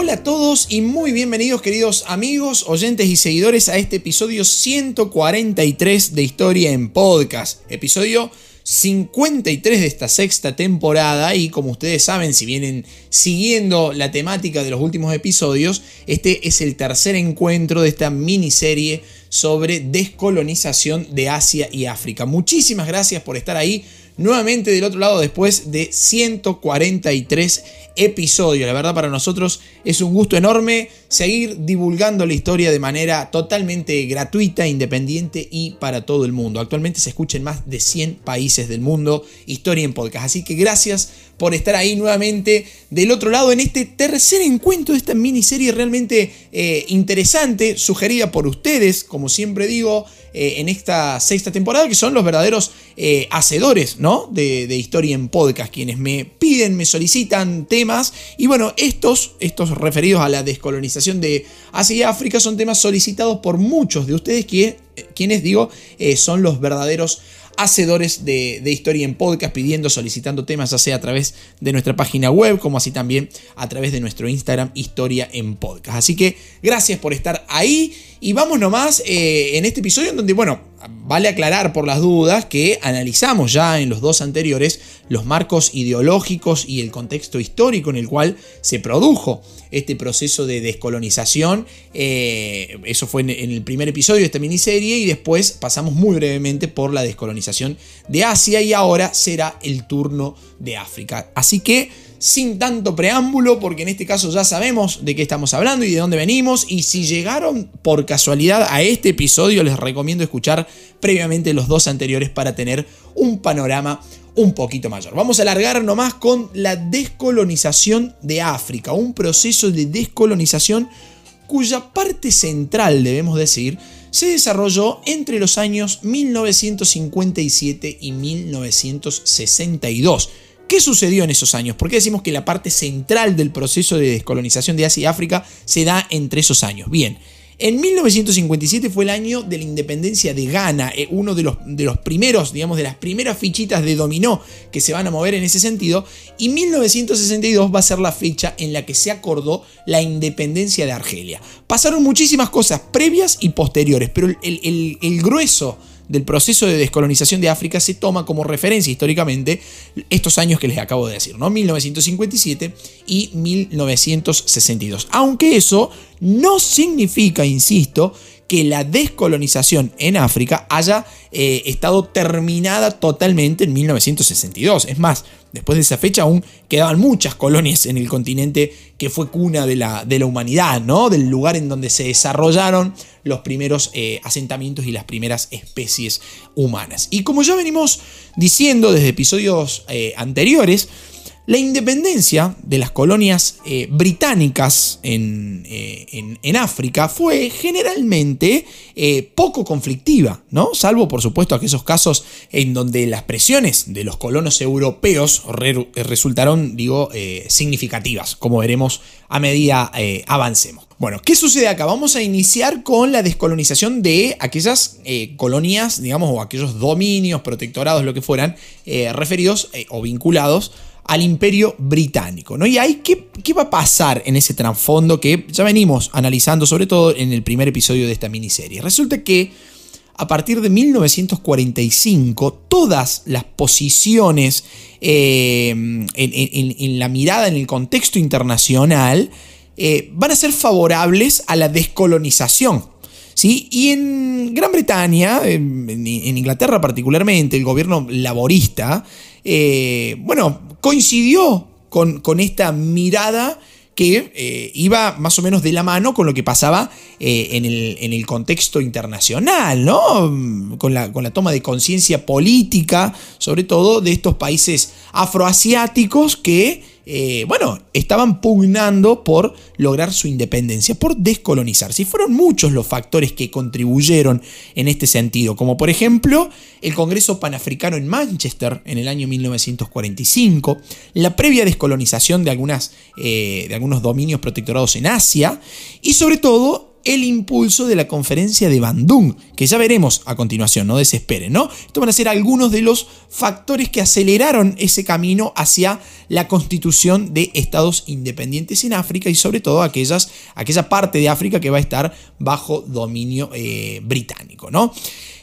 Hola a todos y muy bienvenidos queridos amigos, oyentes y seguidores a este episodio 143 de Historia en Podcast. Episodio 53 de esta sexta temporada y como ustedes saben, si vienen siguiendo la temática de los últimos episodios, este es el tercer encuentro de esta miniserie sobre descolonización de Asia y África. Muchísimas gracias por estar ahí nuevamente del otro lado después de 143 episodios. La verdad para nosotros es un gusto enorme seguir divulgando la historia de manera totalmente gratuita, independiente y para todo el mundo. Actualmente se escucha en más de 100 países del mundo Historia en Podcast. Así que gracias por estar ahí nuevamente del otro lado en este tercer encuentro de esta miniserie realmente eh, interesante, sugerida por ustedes, como siempre digo, eh, en esta sexta temporada, que son los verdaderos eh, hacedores ¿no? de, historia en podcast, quienes me piden, me solicitan temas. Y bueno, estos, estos referidos a la descolonización de Asia y África son temas solicitados por muchos de ustedes, que, quienes digo, son los verdaderos hacedores de, historia en podcast, pidiendo, solicitando temas, ya sea a través de nuestra página web, como así también a través de nuestro Instagram, Historia en Podcast. Así que gracias por estar ahí y vamos nomás eh, en este episodio en donde, bueno, vale aclarar por las dudas que analizamos ya en los dos anteriores los marcos ideológicos y el contexto histórico en el cual se produjo este proceso de descolonización. Eh, eso fue en, el primer episodio de esta miniserie y después pasamos muy brevemente por la descolonización de Asia y ahora será el turno de África. Así que sin tanto preámbulo, porque en este caso ya sabemos de qué estamos hablando y de dónde venimos. Y si llegaron por casualidad a este episodio, les recomiendo escuchar previamente los dos anteriores para tener un panorama un poquito mayor. Vamos a alargar nomás con la descolonización de África, un proceso de descolonización cuya parte central, debemos decir, se desarrolló entre los años 1957 y 1962 ¿Qué sucedió en esos años? ¿Por qué decimos que la parte central del proceso de descolonización de Asia y África se da entre esos años? Bien, en 1957 fue el año de la independencia de Ghana, eh, uno de los, de los, primeros, digamos, de las primeras fichitas de dominó que se van a mover en ese sentido, y 1962 va a ser la fecha en la que se acordó la independencia de Argelia. Pasaron muchísimas cosas previas y posteriores, pero el, el grueso del proceso de descolonización de África se toma como referencia históricamente estos años que les acabo de decir, ¿no? 1957 y 1962. Aunque eso no significa, insisto, que la descolonización en África haya eh, estado terminada totalmente en 1962. Es más, después de esa fecha aún quedaban muchas colonias en el continente que fue cuna de la, de la humanidad, ¿no? Del lugar en donde se desarrollaron los primeros eh, asentamientos y las primeras especies humanas. Y como ya venimos diciendo desde episodios eh, anteriores, la independencia de las colonias eh, británicas eh, en, en, África fue generalmente eh, poco conflictiva, ¿no? Salvo, por supuesto, aquellos casos en donde las presiones de los colonos europeos resultaron, digo, significativas, como veremos a medida avancemos. Bueno, ¿qué sucede acá? Vamos a iniciar con la descolonización de aquellas colonias, digamos, o aquellos dominios, protectorados, lo que fueran, referidos o vinculados al imperio británico. ¿no? Y ahí, ¿qué, ¿qué, va a pasar en ese trasfondo que ya venimos analizando, sobre todo en el primer episodio de esta miniserie? Resulta que a partir de 1945, todas las posiciones eh, en, la mirada, en el contexto internacional, eh, van a ser favorables a la descolonización. ¿Sí? Y en Gran Bretaña, en, Inglaterra particularmente, el gobierno laborista, eh, bueno, coincidió con, con esta mirada que eh, iba más o menos de la mano con lo que pasaba eh, en, el, contexto internacional, ¿no? Con la, con la toma de conciencia política, sobre todo de estos países afroasiáticos que eh, bueno, estaban pugnando por lograr su independencia, por descolonizarse. Y fueron muchos los factores que contribuyeron en este sentido, como por ejemplo el Congreso Panafricano en Manchester en el año 1945, la previa descolonización de, algunas, eh, de algunos dominios protectorados en Asia y sobre todo el impulso de la conferencia de Bandung, que ya veremos a continuación, no desesperen, ¿no? Estos van a ser algunos de los factores que aceleraron ese camino hacia la constitución de estados independientes en África y sobre todo aquellas, aquella parte de África que va a estar bajo dominio eh, británico, ¿no?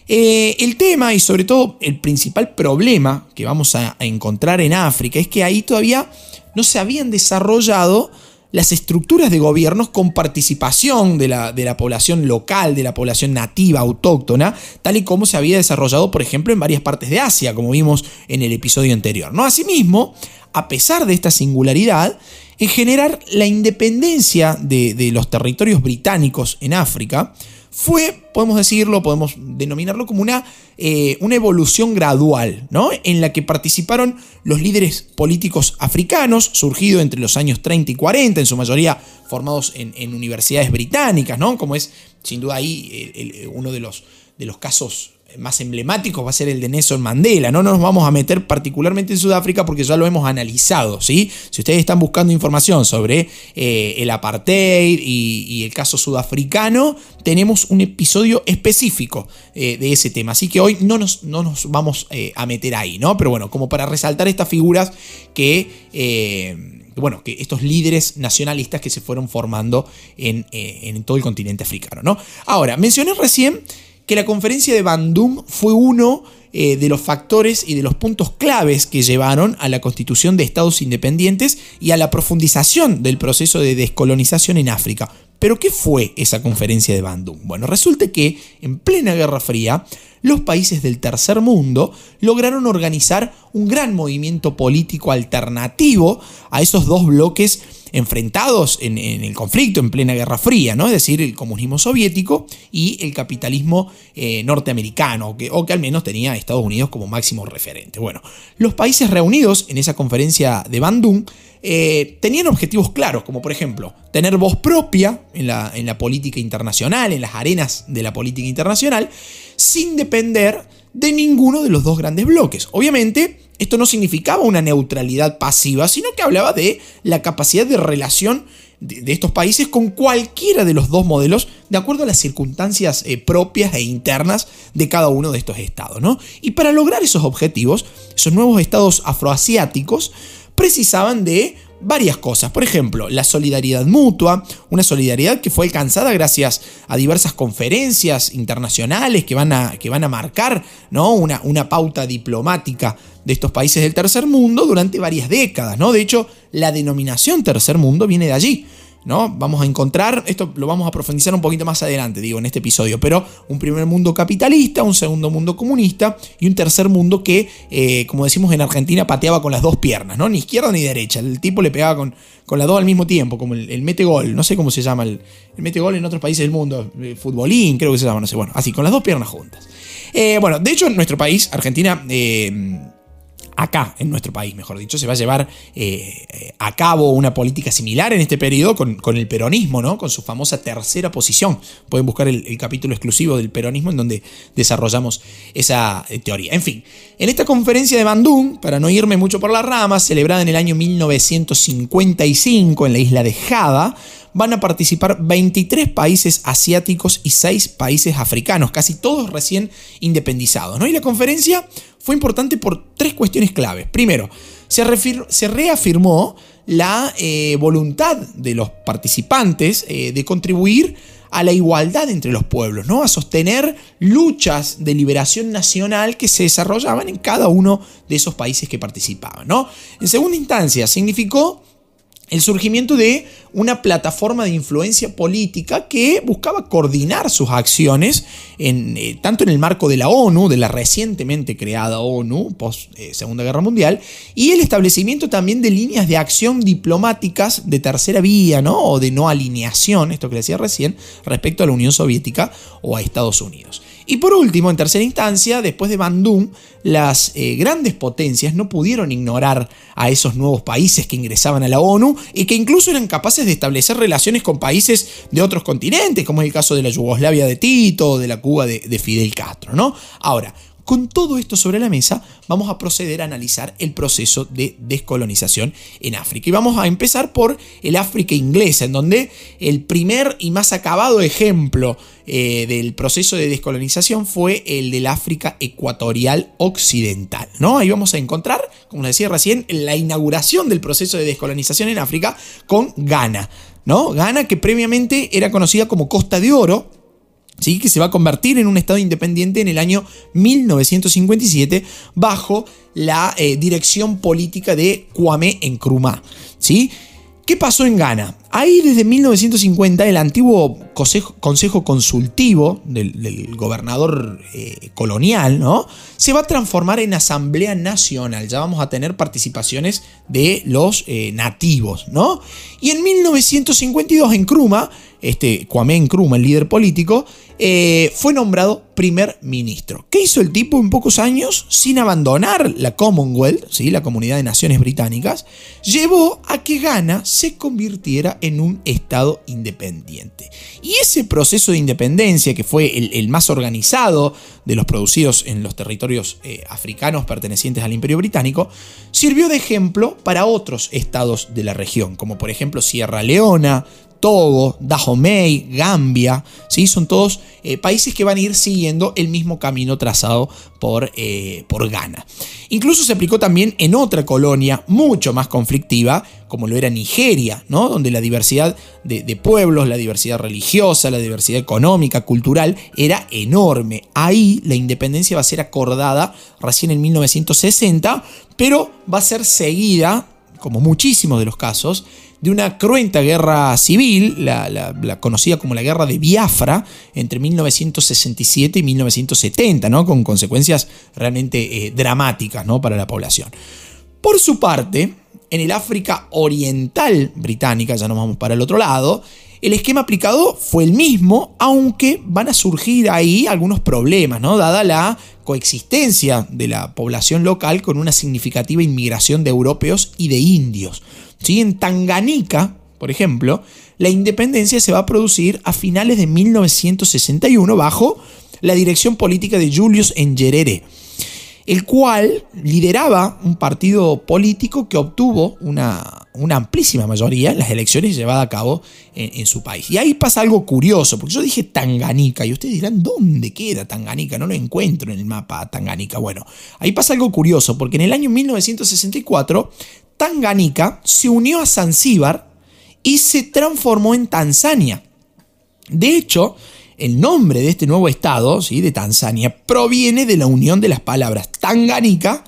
Eh, el tema y sobre todo el principal problema que vamos a encontrar en África es que ahí todavía no se habían desarrollado las estructuras de gobiernos con participación de la, de la, población local, de la población nativa, autóctona, tal y como se había desarrollado, por ejemplo, en varias partes de Asia, como vimos en el episodio anterior. ¿no? Asimismo, a pesar de esta singularidad, en generar la independencia de, de los territorios británicos en África, fue, podemos decirlo, podemos denominarlo como una, eh, una evolución gradual, ¿no? En la que participaron los líderes políticos africanos, surgidos entre los años 30 y 40, en su mayoría formados en, universidades británicas, ¿no? Como es, sin duda, ahí uno de los, de los casos más emblemático va a ser el de Nelson Mandela. No nos vamos a meter particularmente en Sudáfrica porque ya lo hemos analizado. ¿sí? Si ustedes están buscando información sobre eh, el apartheid y, el caso sudafricano, tenemos un episodio específico eh, de ese tema. Así que hoy no nos, no nos vamos eh, a meter ahí, ¿no? Pero bueno, como para resaltar estas figuras que bueno, que estos líderes nacionalistas que se fueron formando en, en, todo el continente africano. ¿no? Ahora, mencioné recién que la conferencia de Bandung fue uno eh, de los factores y de los puntos claves que llevaron a la constitución de estados independientes y a la profundización del proceso de descolonización en África. Pero ¿qué fue esa conferencia de Bandung? Bueno, resulta que en plena Guerra Fría, los países del tercer mundo lograron organizar un gran movimiento político alternativo a esos dos bloques enfrentados en, el conflicto en plena Guerra Fría, ¿no? es decir, el comunismo soviético y el capitalismo eh, norteamericano, que, o que al menos tenía a Estados Unidos como máximo referente. Bueno, los países reunidos en esa conferencia de Bandung eh, tenían objetivos claros, como por ejemplo tener voz propia en la, en la política internacional, en las arenas de la política internacional, sin depender de ninguno de los dos grandes bloques. Obviamente, esto no significaba una neutralidad pasiva, sino que hablaba de la capacidad de relación de, estos países con cualquiera de los dos modelos de acuerdo a las circunstancias eh, propias e internas de cada uno de estos estados. ¿no? Y para lograr esos objetivos, esos nuevos estados afroasiáticos precisaban de varias cosas. Por ejemplo, la solidaridad mutua, una solidaridad que fue alcanzada gracias a diversas conferencias internacionales que van a, que van a marcar ¿no? una, una pauta diplomática de estos países del tercer mundo durante varias décadas. ¿no? De hecho, la denominación tercer mundo viene de allí. ¿No? Vamos a encontrar, esto lo vamos a profundizar un poquito más adelante, digo, en este episodio, pero un primer mundo capitalista, un segundo mundo comunista y un tercer mundo que, eh, como decimos en Argentina, pateaba con las dos piernas, ¿no? Ni izquierda ni derecha. El tipo le pegaba con, con las dos al mismo tiempo, como el, mete gol, no sé cómo se llama, el, mete gol en otros países del mundo, eh, futbolín, creo que se llama, no sé, bueno, así, con las dos piernas juntas. Eh, bueno, de hecho, en nuestro país, Argentina, acá, en nuestro país, mejor dicho, se va a llevar eh, a cabo una política similar en este periodo con, el peronismo, ¿no? Con su famosa tercera posición. Pueden buscar el, capítulo exclusivo del peronismo en donde desarrollamos esa eh, teoría. En fin, en esta conferencia de Bandung, para no irme mucho por las ramas, celebrada en el año 1955 en la isla de Java, van a participar 23 países asiáticos y 6 países africanos, casi todos recién independizados. ¿no? Y la conferencia fue importante por tres cuestiones claves. Primero, se, se reafirmó la eh, voluntad de los participantes eh, de contribuir a la igualdad entre los pueblos, ¿no? a sostener luchas de liberación nacional que se desarrollaban en cada uno de esos países que participaban. ¿no? En segunda instancia, significó el surgimiento de una plataforma de influencia política que buscaba coordinar sus acciones eh, tanto en el marco de la ONU, de la recientemente creada ONU post eh, Segunda Guerra Mundial, y el establecimiento también de líneas de acción diplomáticas de tercera vía, ¿no? O de no alineación, esto que decía recién, respecto a la Unión Soviética o a Estados Unidos. Y por último, en tercera instancia, después de Bandung, las eh, grandes potencias no pudieron ignorar a esos nuevos países que ingresaban a la ONU y que incluso eran capaces de establecer relaciones con países de otros continentes, como es el caso de la Yugoslavia de Tito o de la Cuba de, Fidel Castro. ¿no? Ahora, Con todo esto sobre la mesa, vamos a proceder a analizar el proceso de descolonización en África. Y vamos a empezar por el África inglesa, en donde el primer y más acabado ejemplo eh, del proceso de descolonización fue el del África ecuatorial occidental. ¿no? Ahí vamos a encontrar, como les decía recién, la inauguración del proceso de descolonización en África con Ghana. ¿no? Ghana, que previamente era conocida como Costa de Oro, ¿sí? que se va a convertir en un Estado independiente en el año 1957 bajo la eh, dirección política de Kwame Nkrumah. ¿sí? ¿Qué pasó en Ghana? Ahí desde 1950 el antiguo consejo, consultivo del, gobernador eh, colonial ¿no? se va a transformar en Asamblea Nacional. Ya vamos a tener participaciones de los eh, nativos. ¿no? Y en 1952 en Kruma, este Kwame Nkrumah, el líder político, eh, fue nombrado primer ministro. ¿Qué hizo el tipo en pocos años? Sin abandonar la Commonwealth, ¿sí? la Comunidad de Naciones Británicas, llevó a que Ghana se convirtiera en un Estado independiente. Y ese proceso de independencia, que fue el, más organizado de los producidos en los territorios eh, africanos pertenecientes al Imperio Británico, sirvió de ejemplo para otros estados de la región, como por ejemplo Sierra Leona, Togo, Dahomey, Gambia, ¿sí? son todos eh, países que van a ir siguiendo el mismo camino trazado por, eh, por Ghana. Incluso se aplicó también en otra colonia mucho más conflictiva, como lo era Nigeria, ¿no? donde la diversidad de, de pueblos, la diversidad religiosa, la diversidad económica, cultural, era enorme. Ahí la independencia va a ser acordada recién en 1960, pero va a ser seguida, como muchísimos de los casos, de una cruenta guerra civil, la, conocida como la Guerra de Biafra, entre 1967 y 1970, ¿no? con consecuencias realmente eh, dramáticas ¿no? para la población. Por su parte, en el África Oriental británica, ya nos vamos para el otro lado, el esquema aplicado fue el mismo, aunque van a surgir ahí algunos problemas, ¿no? Dada la coexistencia de la población local con una significativa inmigración de europeos y de indios. En Tanganica, por ejemplo, la independencia se va a producir a finales de 1961 bajo la dirección política de Julius Nyerere, el cual lideraba un partido político que obtuvo una, una amplísima mayoría en las elecciones llevadas a cabo en, su país. Y ahí pasa algo curioso, porque yo dije Tanganica y ustedes dirán, ¿dónde queda Tanganica? No lo encuentro en el mapa Tanganica. Bueno, ahí pasa algo curioso, porque en el año 1964 Tanganica se unió a Zanzíbar y se transformó en Tanzania. De hecho, el nombre de este nuevo estado, ¿sí? de Tanzania, proviene de la unión de las palabras Tanganica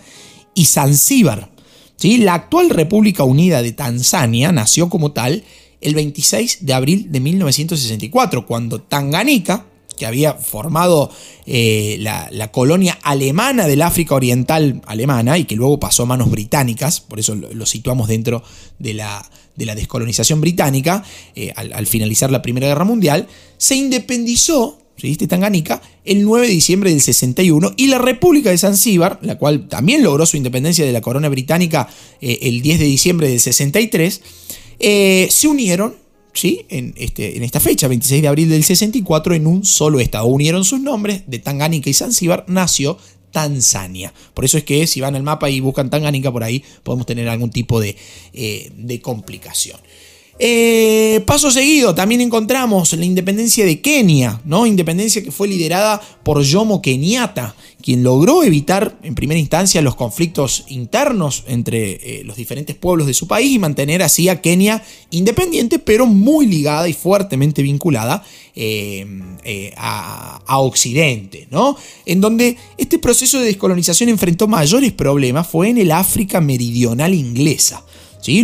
y Zanzíbar. ¿Sí? La actual República Unida de Tanzania nació como tal el 26 de abril de 1964, cuando Tanganica, que había formado eh, la, colonia alemana del África Oriental alemana y que luego pasó a manos británicas, por eso lo, situamos dentro de la, de la descolonización británica, eh, al, finalizar la Primera Guerra Mundial, se independizó ¿sí? Tanganica, el 9 de diciembre del 61 y la República de Zanzíbar, la cual también logró su independencia de la corona británica eh, el 10 de diciembre del 63, se unieron en, este, esta fecha, 26 de abril del 64, en un solo estado. Unieron sus nombres de Tanganica y Zanzíbar, nació Tanzania. Por eso es que si van al mapa y buscan Tanganica por ahí, podemos tener algún tipo de, eh, de complicación. Eh, paso seguido, también encontramos la independencia de Kenia, ¿no? Independencia que fue liderada por Jomo Kenyatta, quien logró evitar en primera instancia los conflictos internos entre eh, los diferentes pueblos de su país y mantener así a Kenia independiente, pero muy ligada y fuertemente vinculada eh, a, a, Occidente, ¿no? En donde este proceso de descolonización enfrentó mayores problemas fue en el África meridional inglesa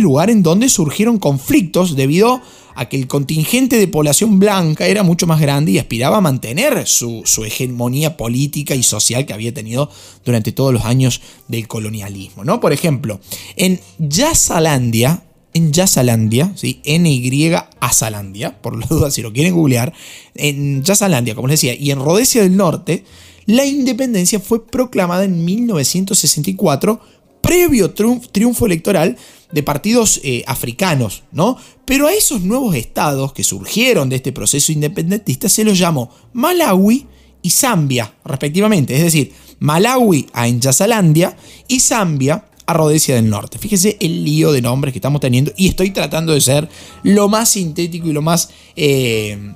lugar en donde surgieron conflictos debido a que el contingente de población blanca era mucho más grande y aspiraba a mantener su, hegemonía política y social que había tenido durante todos los años del colonialismo. ¿no? Por ejemplo, en Yasalandia, en Yasalandia, ¿sí? NY Asalandia, por la duda si lo quieren googlear, en Yasalandia, como les decía, y en Rhodesia del Norte, la independencia fue proclamada en 1964 previo triunfo electoral de partidos eh, africanos, ¿no? Pero a esos nuevos estados que surgieron de este proceso independentista se los llamó Malawi y Zambia, respectivamente. Es decir, Malawi a Enyasalandia y Zambia a Rhodesia del Norte. Fíjese el lío de nombres que estamos teniendo y estoy tratando de ser lo más sintético y lo más eh,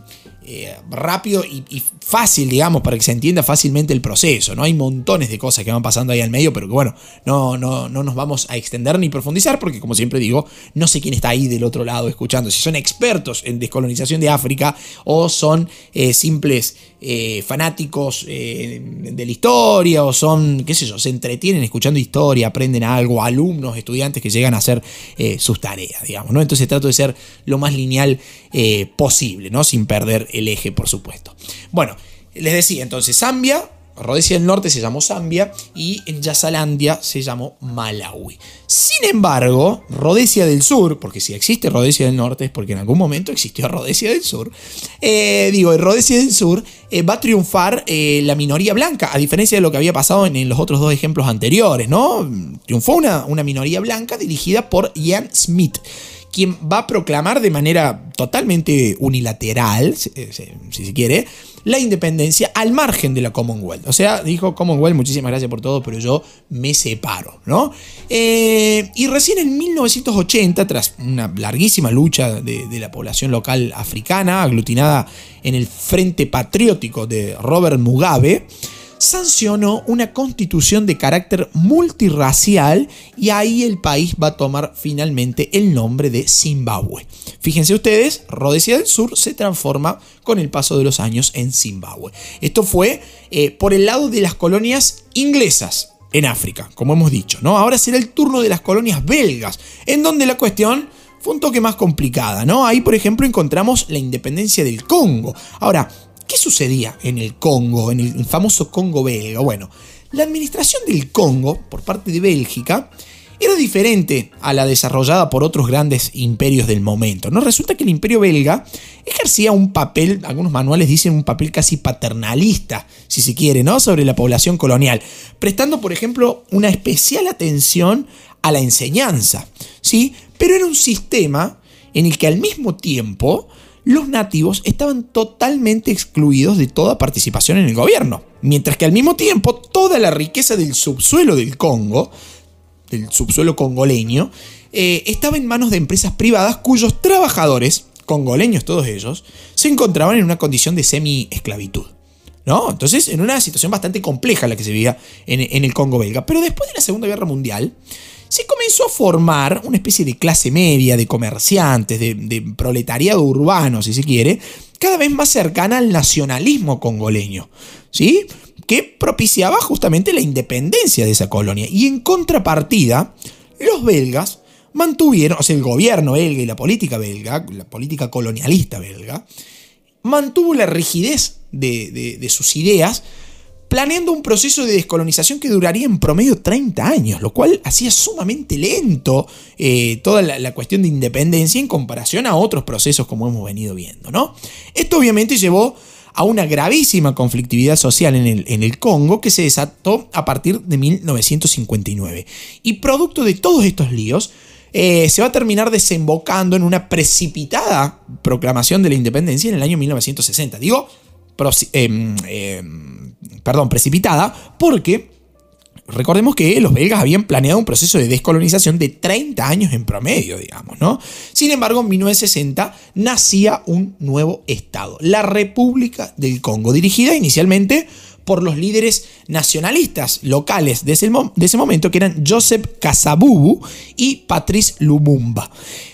eh, rápido y, fácil, digamos, para que se entienda fácilmente el proceso. ¿no? Hay montones de cosas que van pasando ahí al medio, pero que bueno, no, no, no nos vamos a extender ni profundizar porque, como siempre digo, no sé quién está ahí del otro lado escuchando, si son expertos en descolonización de África o son eh, simples eh, fanáticos de la historia o son, qué sé yo, se entretienen escuchando historia, aprenden algo, alumnos, estudiantes que llegan a hacer sus tareas, digamos, ¿no? Entonces trato de ser lo más lineal posible, ¿no? Sin perder el eje, por supuesto. Bueno, les decía entonces, Zambia, Rhodesia del Norte se llamó Zambia y en Yasalandia se llamó Malawi. Sin embargo, Rhodesia del Sur, porque si existe Rhodesia del Norte es porque en algún momento existió Rhodesia del Sur, eh, digo, en Rhodesia del Sur eh, va a triunfar eh, la minoría blanca, a diferencia de lo que había pasado en, los otros dos ejemplos anteriores, ¿no? Triunfó una, una minoría blanca dirigida por Ian Smith quien va a proclamar de manera totalmente unilateral, si, se quiere, la independencia al margen de la Commonwealth. O sea, dijo Commonwealth, muchísimas gracias por todo, pero yo me separo, ¿no? Eh, y recién en 1980, tras una larguísima lucha de, de la población local africana, aglutinada en el Frente Patriótico de Robert Mugabe, sancionó una constitución de carácter multirracial y ahí el país va a tomar finalmente el nombre de Zimbabue. Fíjense ustedes, Rhodesia del Sur se transforma con el paso de los años en Zimbabue. Esto fue eh, por el lado de las colonias inglesas en África, como hemos dicho, ¿no? Ahora será el turno de las colonias belgas, en donde la cuestión fue un toque más complicada, ¿no? Ahí, por ejemplo, encontramos la independencia del Congo. Ahora, ¿Qué sucedía en el Congo, en el famoso Congo belga? Bueno, la administración del Congo por parte de Bélgica era diferente a la desarrollada por otros grandes imperios del momento. ¿no? Resulta que el imperio belga ejercía un papel, algunos manuales dicen un papel casi paternalista, si se quiere, ¿no? sobre la población colonial, prestando, por ejemplo, una especial atención a la enseñanza. ¿sí? Pero era un sistema en el que al mismo tiempo los nativos estaban totalmente excluidos de toda participación en el gobierno, mientras que al mismo tiempo toda la riqueza del subsuelo del Congo, del subsuelo congoleño, eh, estaba en manos de empresas privadas cuyos trabajadores, congoleños todos ellos, se encontraban en una condición de semi-esclavitud. ¿No? Entonces, en una situación bastante compleja la que se vivía en, en el Congo belga. Pero después de la Segunda Guerra Mundial, se comenzó a formar una especie de clase media, de comerciantes, de, proletariado urbano, si se quiere, cada vez más cercana al nacionalismo congoleño, ¿sí? que propiciaba justamente la independencia de esa colonia. Y en contrapartida, los belgas mantuvieron, o sea, el gobierno belga y la política belga, la política colonialista belga, mantuvo la rigidez de sus ideas planeando un proceso de descolonización que duraría en promedio 30 años, lo cual hacía sumamente lento eh, toda la, cuestión de independencia en comparación a otros procesos como hemos venido viendo. ¿no? Esto obviamente llevó a una gravísima conflictividad social en el, Congo que se desató a partir de 1959. Y producto de todos estos líos, eh, se va a terminar desembocando en una precipitada proclamación de la independencia en el año 1960. Digo, Em, em, perdón, precipitada, porque recordemos que los belgas habían planeado un proceso de descolonización de 30 años en promedio, digamos, ¿no? Sin embargo, en 1960 nacía un nuevo Estado, la República del Congo, dirigida inicialmente por los líderes nacionalistas locales de ese, de ese momento, que eran Joseph Kasabubu y Patrice Lumumba.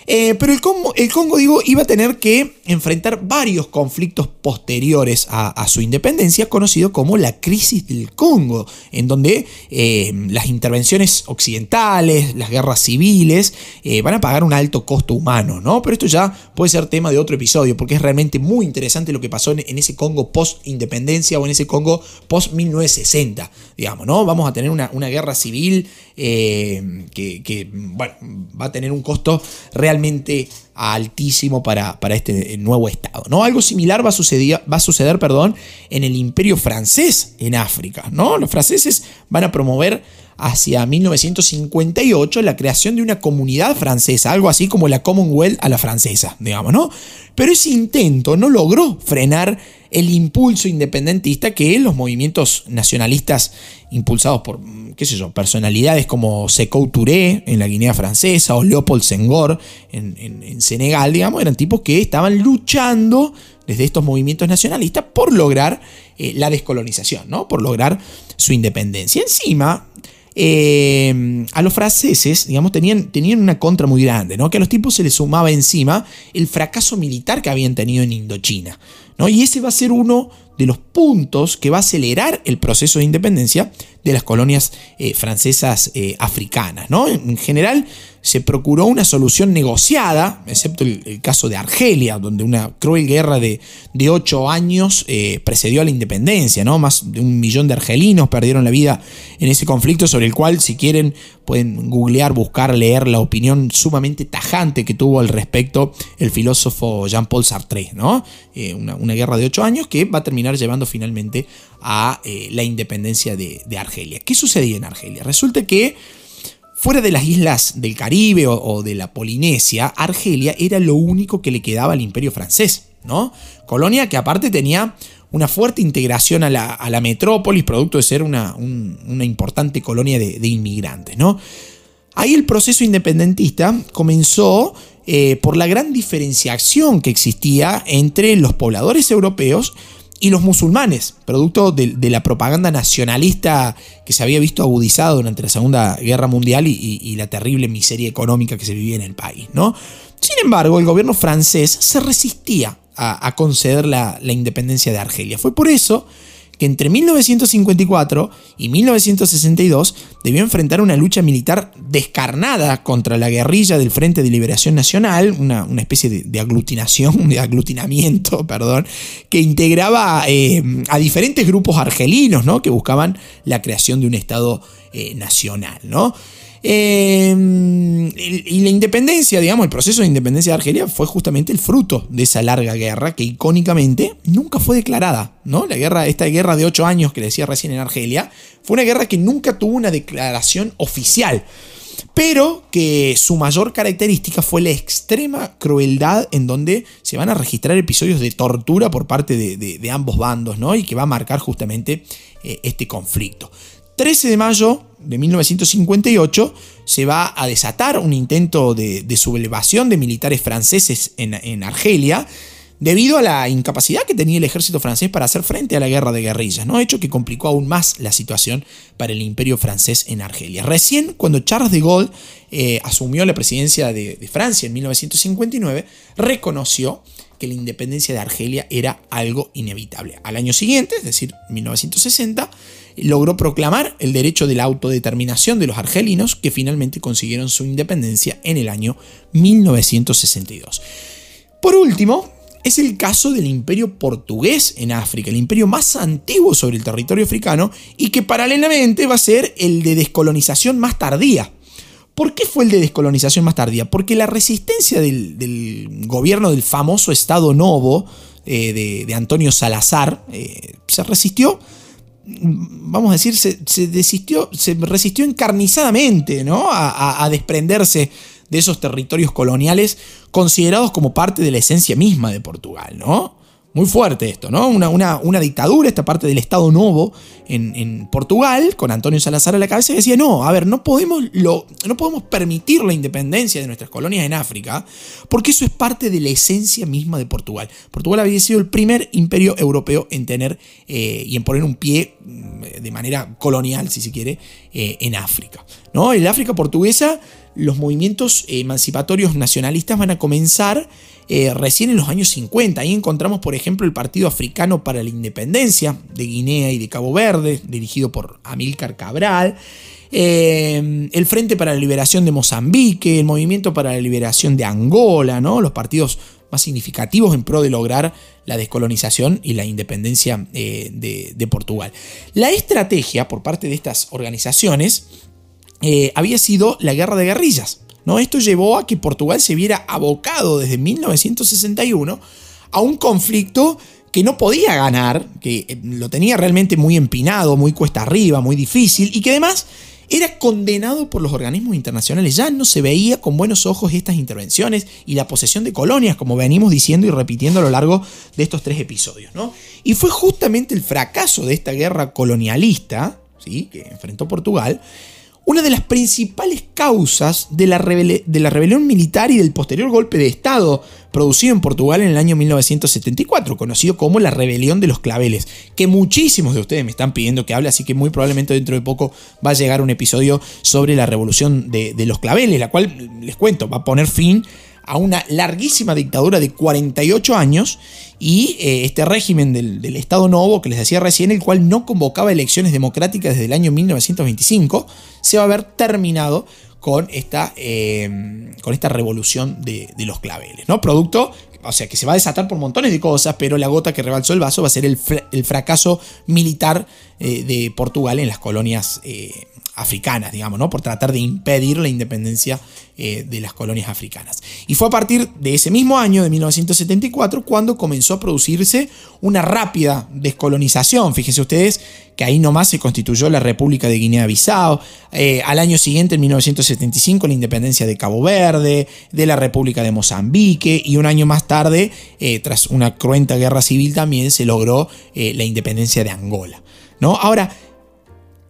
Eh, pero el Congo, digo, iba a tener que enfrentar varios conflictos posteriores a, su independencia, conocido como la crisis del Congo, en donde eh, las intervenciones occidentales, las guerras civiles, eh, van a pagar un alto costo humano, ¿no? Pero esto ya puede ser tema de otro episodio, porque es realmente muy interesante lo que pasó en, ese Congo post-independencia o en ese Congo post-1960, digamos, ¿no? Vamos a tener una, guerra civil que, que, bueno, va a tener un costo realmente realmente altísimo para, para, este nuevo Estado. ¿no? Algo similar va a suceder, va a suceder perdón, en el imperio francés en África. ¿no? Los franceses van a promover hacia 1958 la creación de una comunidad francesa, algo así como la Commonwealth a la francesa, digamos, ¿no? Pero ese intento no logró frenar el impulso independentista que los movimientos nacionalistas impulsados por, qué sé yo, personalidades como Sekou Touré en la Guinea Francesa o Leopold Senghor en, Senegal, digamos, eran tipos que estaban luchando desde estos movimientos nacionalistas por lograr eh, la descolonización, ¿no? Por lograr su independencia. Encima, eh, a los franceses, digamos, tenían, tenían una contra muy grande, ¿no? Que a los tipos se les sumaba encima el fracaso militar que habían tenido en Indochina, ¿no? Y ese va a ser uno de los puntos que va a acelerar el proceso de independencia de las colonias eh, francesas africanas, ¿no? En general, se procuró una solución negociada, excepto el, caso de Argelia, donde una cruel guerra de, ocho años eh, precedió a la independencia, ¿no? Más de un millón de argelinos perdieron la vida en ese conflicto, sobre el cual, si quieren, pueden googlear, buscar, leer la opinión sumamente tajante que tuvo al respecto el filósofo Jean-Paul Sartre, ¿no? Eh, una, guerra de ocho años que va a terminar llevando finalmente a eh, la independencia de, de Argelia. ¿Qué sucedía en Argelia? Resulta que Fuera de las islas del Caribe o, de la Polinesia, Argelia era lo único que le quedaba al imperio francés, ¿no? Colonia que aparte tenía una fuerte integración a la, metrópolis, producto de ser una, importante colonia de, inmigrantes, ¿no? Ahí el proceso independentista comenzó eh, por la gran diferenciación que existía entre los pobladores europeos y los musulmanes, producto de, la propaganda nacionalista que se había visto agudizada durante la Segunda Guerra Mundial y, la terrible miseria económica que se vivía en el país. ¿no? Sin embargo, el gobierno francés se resistía a, conceder la, la independencia de Argelia. Fue por eso que entre 1954 y 1962 debió enfrentar una lucha militar descarnada contra la guerrilla del Frente de Liberación Nacional, una, especie de, aglutinación, de aglutinamiento, perdón, que integraba eh, a diferentes grupos argelinos ¿no? que buscaban la creación de un Estado eh, nacional. ¿no? Em, y la independencia, digamos, el proceso de independencia de Argelia fue justamente el fruto de esa larga guerra que icónicamente nunca fue declarada, ¿no? La guerra, esta guerra de ocho años que decía recién en Argelia, fue una guerra que nunca tuvo una declaración oficial pero que su mayor característica fue la extrema crueldad en donde se van a registrar episodios de tortura por parte de, ambos bandos, ¿no? Y que va a marcar justamente eh, este conflicto. 13 de mayo de 1958 se va a desatar un intento de, sublevación de militares franceses en, Argelia debido a la incapacidad que tenía el ejército francés para hacer frente a la guerra de guerrillas, ¿no? hecho que complicó aún más la situación para el imperio francés en Argelia. Recién cuando Charles de Gaulle eh, asumió la presidencia de, de Francia en 1959, reconoció que la independencia de Argelia era algo inevitable. Al año siguiente, es decir, 1960, logró proclamar el derecho de la autodeterminación de los argelinos que finalmente consiguieron su independencia en el año 1962. Por último, es el caso del imperio portugués en África, el imperio más antiguo sobre el territorio africano y que paralelamente va a ser el de descolonización más tardía. ¿Por qué fue el de descolonización más tardía? Porque la resistencia del, gobierno del famoso Estado Novo eh, de, Antonio Salazar eh, se resistió vamos a decir, se, desistió, se resistió encarnizadamente ¿no? a, desprenderse de esos territorios coloniales considerados como parte de la esencia misma de Portugal, ¿no? Muy fuerte esto, ¿no? Una, una, dictadura, esta parte del Estado Novo en, Portugal, con Antonio Salazar a la cabeza, decía, no, a ver, no podemos, lo, no podemos permitir la independencia de nuestras colonias en África, porque eso es parte de la esencia misma de Portugal. Portugal había sido el primer imperio europeo en tener eh, y en poner un pie mm, de manera colonial, si se quiere, eh, en África. ¿no? En la África portuguesa, los movimientos emancipatorios nacionalistas van a comenzar eh, recién en los años 50. Ahí encontramos, por ejemplo, el Partido Africano para la Independencia de Guinea y de Cabo Verde, dirigido por Amílcar Cabral. Eh, el Frente para la Liberación de Mozambique, el Movimiento para la Liberación de Angola, ¿no? los partidos más significativos en pro de lograr la descolonización y la independencia eh, de, Portugal. La estrategia por parte de estas organizaciones había sido la guerra de guerrillas ¿no? Esto llevó a que Portugal se viera abocado desde 1961 a un conflicto que no podía ganar, que eh, lo tenía realmente muy empinado, muy cuesta arriba, muy difícil, y que además era condenado por los organismos internacionales. Ya no se veía con buenos ojos estas intervenciones y la posesión de colonias, como venimos diciendo y repitiendo a lo largo de estos tres episodios. ¿no? Y fue justamente el fracaso de esta guerra colonialista ¿sí? que enfrentó Portugal una de las principales causas de la, de la, rebelión militar y del posterior golpe de Estado producido en Portugal en el año 1974, conocido como la rebelión de los claveles, que muchísimos de ustedes me están pidiendo que hable, así que muy probablemente dentro de poco va a llegar un episodio sobre la revolución de, de los claveles, la cual, les cuento, va a poner fin a una larguísima dictadura de 48 años y eh, este régimen del, Estado Novo que les decía recién, el cual no convocaba elecciones democráticas desde el año 1925, se va a haber terminado con esta, eh, con esta revolución de, los claveles, ¿no? Producto, o sea, que se va a desatar por montones de cosas, pero la gota que rebalsó el vaso va a ser el, fracaso militar eh, de Portugal en las colonias africanas, digamos, ¿no? Por tratar de impedir la independencia eh, de las colonias africanas. Y fue a partir de ese mismo año, de 1974, cuando comenzó a producirse una rápida descolonización. Fíjense ustedes que ahí nomás se constituyó la República de Guinea-Bissau, eh, al año siguiente, en 1975, la independencia de Cabo Verde, de la República de Mozambique, y un año más tarde, eh, tras una cruenta guerra civil, también se logró la independencia de Angola. ¿No? Ahora,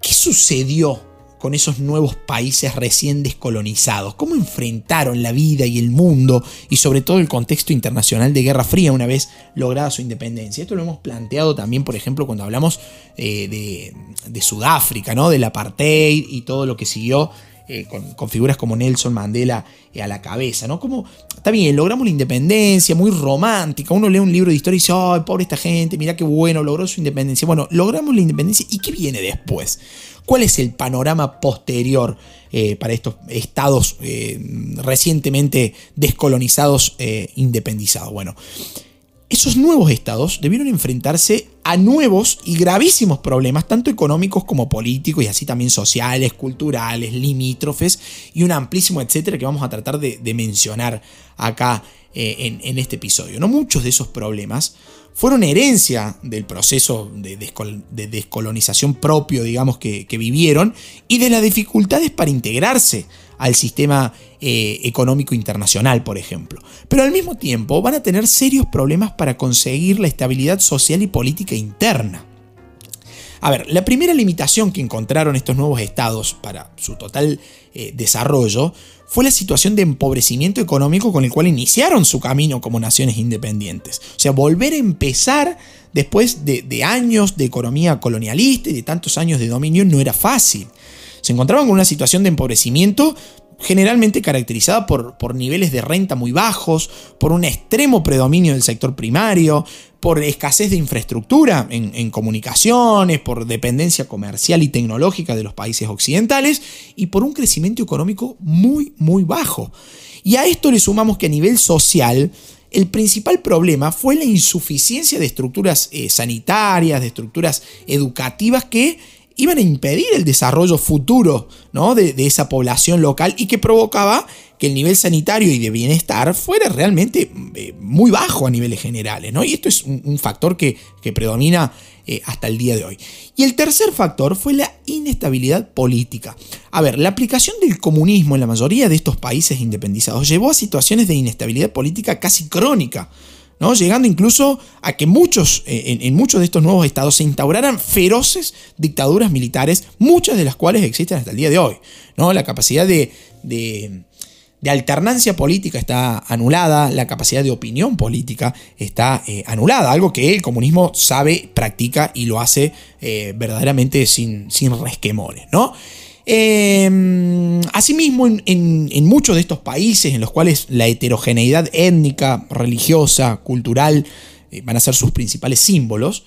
¿qué sucedió con esos nuevos países recién descolonizados? ¿Cómo enfrentaron la vida y el mundo y sobre todo el contexto internacional de Guerra Fría una vez lograda su independencia? Esto lo hemos planteado también, por ejemplo, cuando hablamos eh, de, Sudáfrica, ¿no? del apartheid y todo lo que siguió eh, con, figuras como Nelson Mandela eh, a la cabeza, ¿no? Como, está bien, logramos la independencia, muy romántica, uno lee un libro de historia y dice, ay, pobre esta gente, mira qué bueno, logró su independencia. Bueno, logramos la independencia y ¿qué viene después? ¿Cuál es el panorama posterior eh, para estos estados recientemente descolonizados, independizados? Bueno, esos nuevos estados debieron enfrentarse a nuevos y gravísimos problemas, tanto económicos como políticos y así también sociales, culturales, limítrofes y un amplísimo etcétera que vamos a tratar de, mencionar acá en, en, este episodio. ¿no? Muchos de esos problemas fueron herencia del proceso de, descolonización propio, digamos, que, vivieron y de las dificultades para integrarse al sistema eh, económico internacional, por ejemplo. Pero al mismo tiempo van a tener serios problemas para conseguir la estabilidad social y política interna. A ver, la primera limitación que encontraron estos nuevos estados para su total eh, desarrollo fue la situación de empobrecimiento económico con el cual iniciaron su camino como naciones independientes. O sea, volver a empezar después de, años de economía colonialista y de tantos años de dominio no era fácil. Se encontraban con una situación de empobrecimiento generalmente caracterizada por, por, niveles de renta muy bajos, por un extremo predominio del sector primario, por escasez de infraestructura en, comunicaciones, por dependencia comercial y tecnológica de los países occidentales y por un crecimiento económico muy, muy bajo. Y a esto le sumamos que a nivel social, el principal problema fue la insuficiencia de estructuras eh, sanitarias, de estructuras educativas que iban a impedir el desarrollo futuro ¿no? de, esa población local y que provocaba que el nivel sanitario y de bienestar fuera realmente eh, muy bajo a niveles generales. ¿no? Y esto es un, factor que, predomina eh, hasta el día de hoy. Y el tercer factor fue la inestabilidad política. A ver, la aplicación del comunismo en la mayoría de estos países independizados llevó a situaciones de inestabilidad política casi crónica. ¿No? llegando incluso a que muchos, eh, en, muchos de estos nuevos estados se instauraran feroces dictaduras militares, muchas de las cuales existen hasta el día de hoy. ¿no? La capacidad de, de, alternancia política está anulada, la capacidad de opinión política está eh, anulada, algo que el comunismo sabe, practica y lo hace eh, verdaderamente sin, sin resquemores. ¿no? Em, asimismo, en, muchos de estos países en los cuales la heterogeneidad étnica, religiosa, cultural eh, van a ser sus principales símbolos,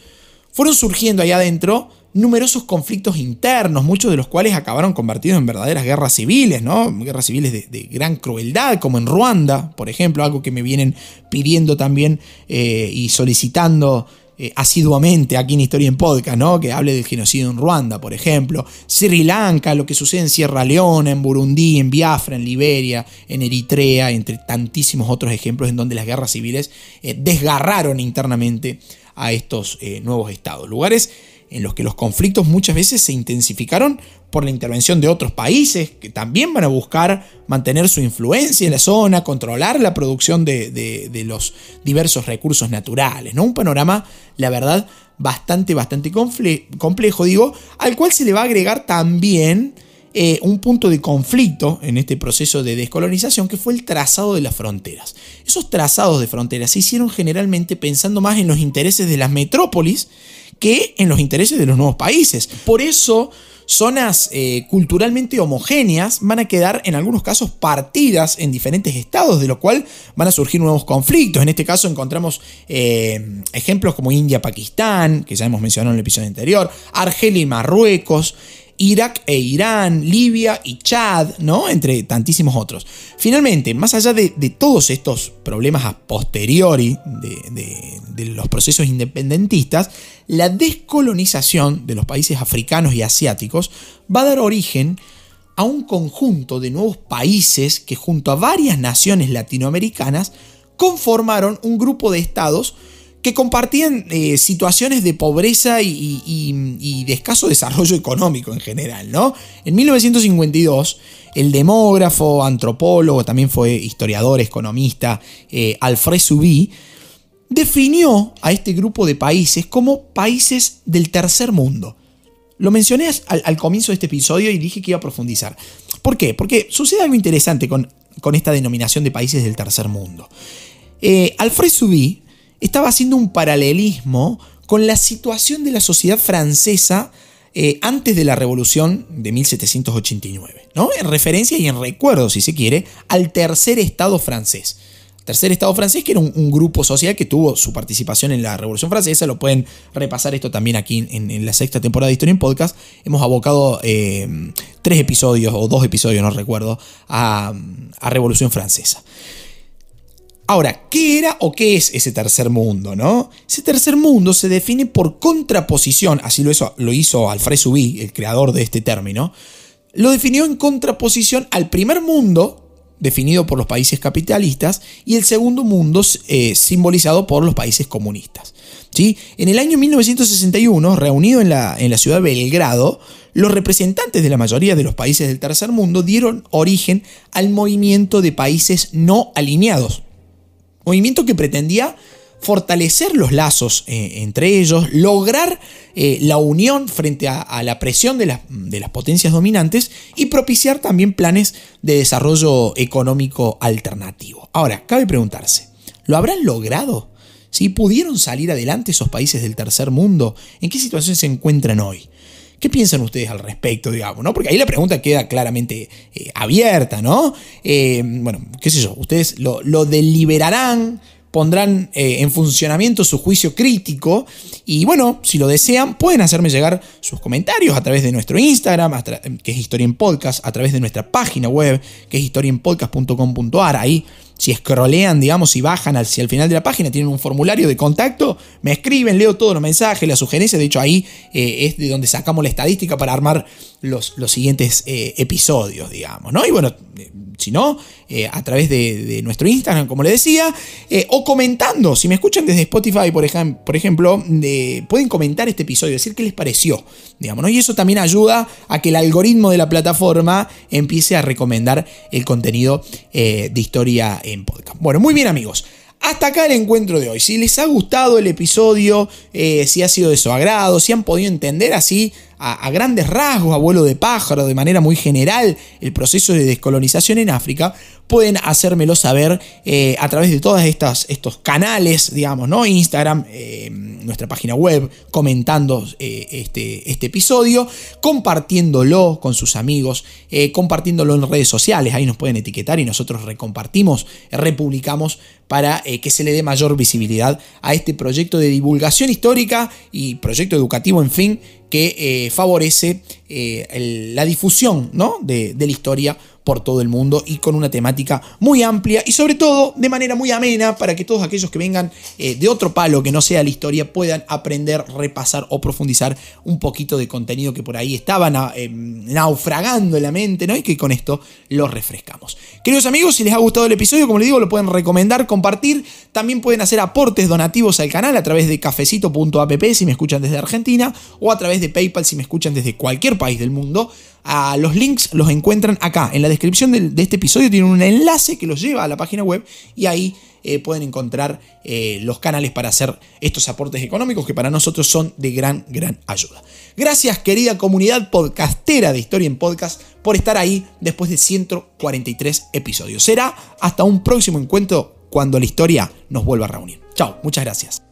fueron surgiendo ahí adentro numerosos conflictos internos, muchos de los cuales acabaron convertidos en verdaderas guerras civiles, ¿no? Guerras civiles de, gran crueldad, como en Ruanda, por ejemplo, algo que me vienen pidiendo también eh, y solicitando eh, asiduamente aquí en Historia en Podcast, ¿no? Que hable del genocidio en Ruanda, por ejemplo. Sri Lanka, lo que sucede en Sierra Leona, en Burundi, en Biafra, en Liberia, en Eritrea, entre tantísimos otros ejemplos en donde las guerras civiles eh, desgarraron internamente a estos eh, nuevos estados. Lugares en los que los conflictos muchas veces se intensificaron por la intervención de otros países que también van a buscar mantener su influencia en la zona, controlar la producción de, los diversos recursos naturales. ¿no? Un panorama, la verdad, bastante, bastante complejo, digo, al cual se le va a agregar también eh, un punto de conflicto en este proceso de descolonización que fue el trazado de las fronteras. Esos trazados de fronteras se hicieron generalmente pensando más en los intereses de las metrópolis que en los intereses de los nuevos países. Por eso zonas eh, culturalmente homogéneas van a quedar en algunos casos partidas en diferentes estados, de lo cual van a surgir nuevos conflictos. En este caso encontramos eh, ejemplos como India-Pakistán, que ya hemos mencionado en el episodio anterior, Argelia y Marruecos. Irak e Irán, Libia y Chad, ¿no? Entre tantísimos otros. Finalmente, más allá de, todos estos problemas a posteriori de, de los procesos independentistas, la descolonización de los países africanos y asiáticos va a dar origen a un conjunto de nuevos países que junto a varias naciones latinoamericanas conformaron un grupo de estados que compartían eh, situaciones de pobreza y, de escaso desarrollo económico en general. ¿no? En 1952, el demógrafo, antropólogo, también fue historiador, economista, eh, Alfred Subí, definió a este grupo de países como países del tercer mundo. Lo mencioné al, comienzo de este episodio y dije que iba a profundizar. ¿Por qué? Porque sucede algo interesante con, esta denominación de países del tercer mundo. Eh, Alfred Subí estaba haciendo un paralelismo con la situación de la sociedad francesa eh, antes de la revolución de 1789, ¿no? En referencia y en recuerdo, si se quiere, al tercer estado francés. Tercer Estado francés, que era un, grupo social que tuvo su participación en la Revolución Francesa. Lo pueden repasar esto también aquí en, la sexta temporada de Historia en Podcast. Hemos abocado eh, tres episodios, o dos episodios, no recuerdo, a, a Revolución Francesa. Ahora, ¿qué era o qué es ese tercer mundo? ¿no? Ese tercer mundo se define por contraposición, así lo hizo, Alfred Subí, el creador de este término, lo definió en contraposición al primer mundo, definido por los países capitalistas, y el segundo mundo eh, simbolizado por los países comunistas. ¿sí? En el año 1961, reunido en la ciudad de Belgrado, los representantes de la mayoría de los países del tercer mundo dieron origen al movimiento de países no alineados Movimiento que pretendía fortalecer los lazos eh, entre ellos, lograr eh, la unión frente a, la presión de, las potencias dominantes y propiciar también planes de desarrollo económico alternativo. Ahora, cabe preguntarse, ¿lo habrán logrado? ¿Sí? ¿Pudieron salir adelante esos países del tercer mundo? ¿En qué situación se encuentran hoy? ¿Qué piensan ustedes al respecto, digamos? ¿no? Porque ahí la pregunta queda claramente eh, abierta, ¿no? Eh, bueno, qué sé yo, ustedes lo, deliberarán, pondrán eh, en funcionamiento su juicio crítico y bueno, si lo desean, pueden hacerme llegar sus comentarios a través de nuestro Instagram, que es Historia en Podcast, a través de nuestra página web, que es historienpodcast.com.ar, ahí si scrollean, digamos, y bajan hacia el final de la página, tienen un formulario de contacto, me escriben, leo todos los mensajes, las sugerencias, de hecho ahí eh, es de donde sacamos la estadística para armar los, los siguientes eh, episodios, digamos, ¿no? Y bueno, eh, si no, a través de, nuestro Instagram, como le decía, o comentando, si me escuchan desde Spotify, por, por ejemplo, pueden comentar este episodio, decir qué les pareció, digamos, ¿no? Y eso también ayuda a que el algoritmo de la plataforma empiece a recomendar el contenido de historia en podcast. Bueno, muy bien amigos. Hasta acá el encuentro de hoy. Si les ha gustado el episodio, eh, si ha sido de su agrado, si han podido entender así a, grandes rasgos, a vuelo de pájaro, de manera muy general, el proceso de descolonización en África, pueden hacérmelo saber eh, a través de todos estos canales, digamos, ¿no? Instagram, eh, nuestra página web, comentando eh, este, este, episodio, compartiéndolo con sus amigos, compartiéndolo en redes sociales, ahí nos pueden etiquetar y nosotros recompartimos, republicamos para que se le dé mayor visibilidad a este proyecto de divulgación histórica y proyecto educativo, en fin, que eh, favorece eh, la difusión ¿no? de, de la historia por todo el mundo y con una temática muy amplia y sobre todo de manera muy amena para que todos aquellos que vengan eh, de otro palo que no sea la historia puedan aprender, repasar o profundizar un poquito de contenido que por ahí estaba naufragando en la mente ¿no? y que con esto lo refrescamos. Queridos amigos, si les ha gustado el episodio, como les digo, lo pueden recomendar, compartir, también pueden hacer aportes donativos al canal a través de cafecito.app si me escuchan desde Argentina o a través de PayPal si me escuchan desde cualquier país del mundo los links los encuentran acá. En la descripción de, este episodio tienen un enlace que los lleva a la página web y ahí eh, pueden encontrar eh, los canales para hacer estos aportes económicos que para nosotros son de gran, gran ayuda. Gracias querida comunidad podcastera de Historia en Podcast por estar ahí después de 143 episodios. Será hasta un próximo encuentro cuando la historia nos vuelva a reunir. Chao, muchas gracias.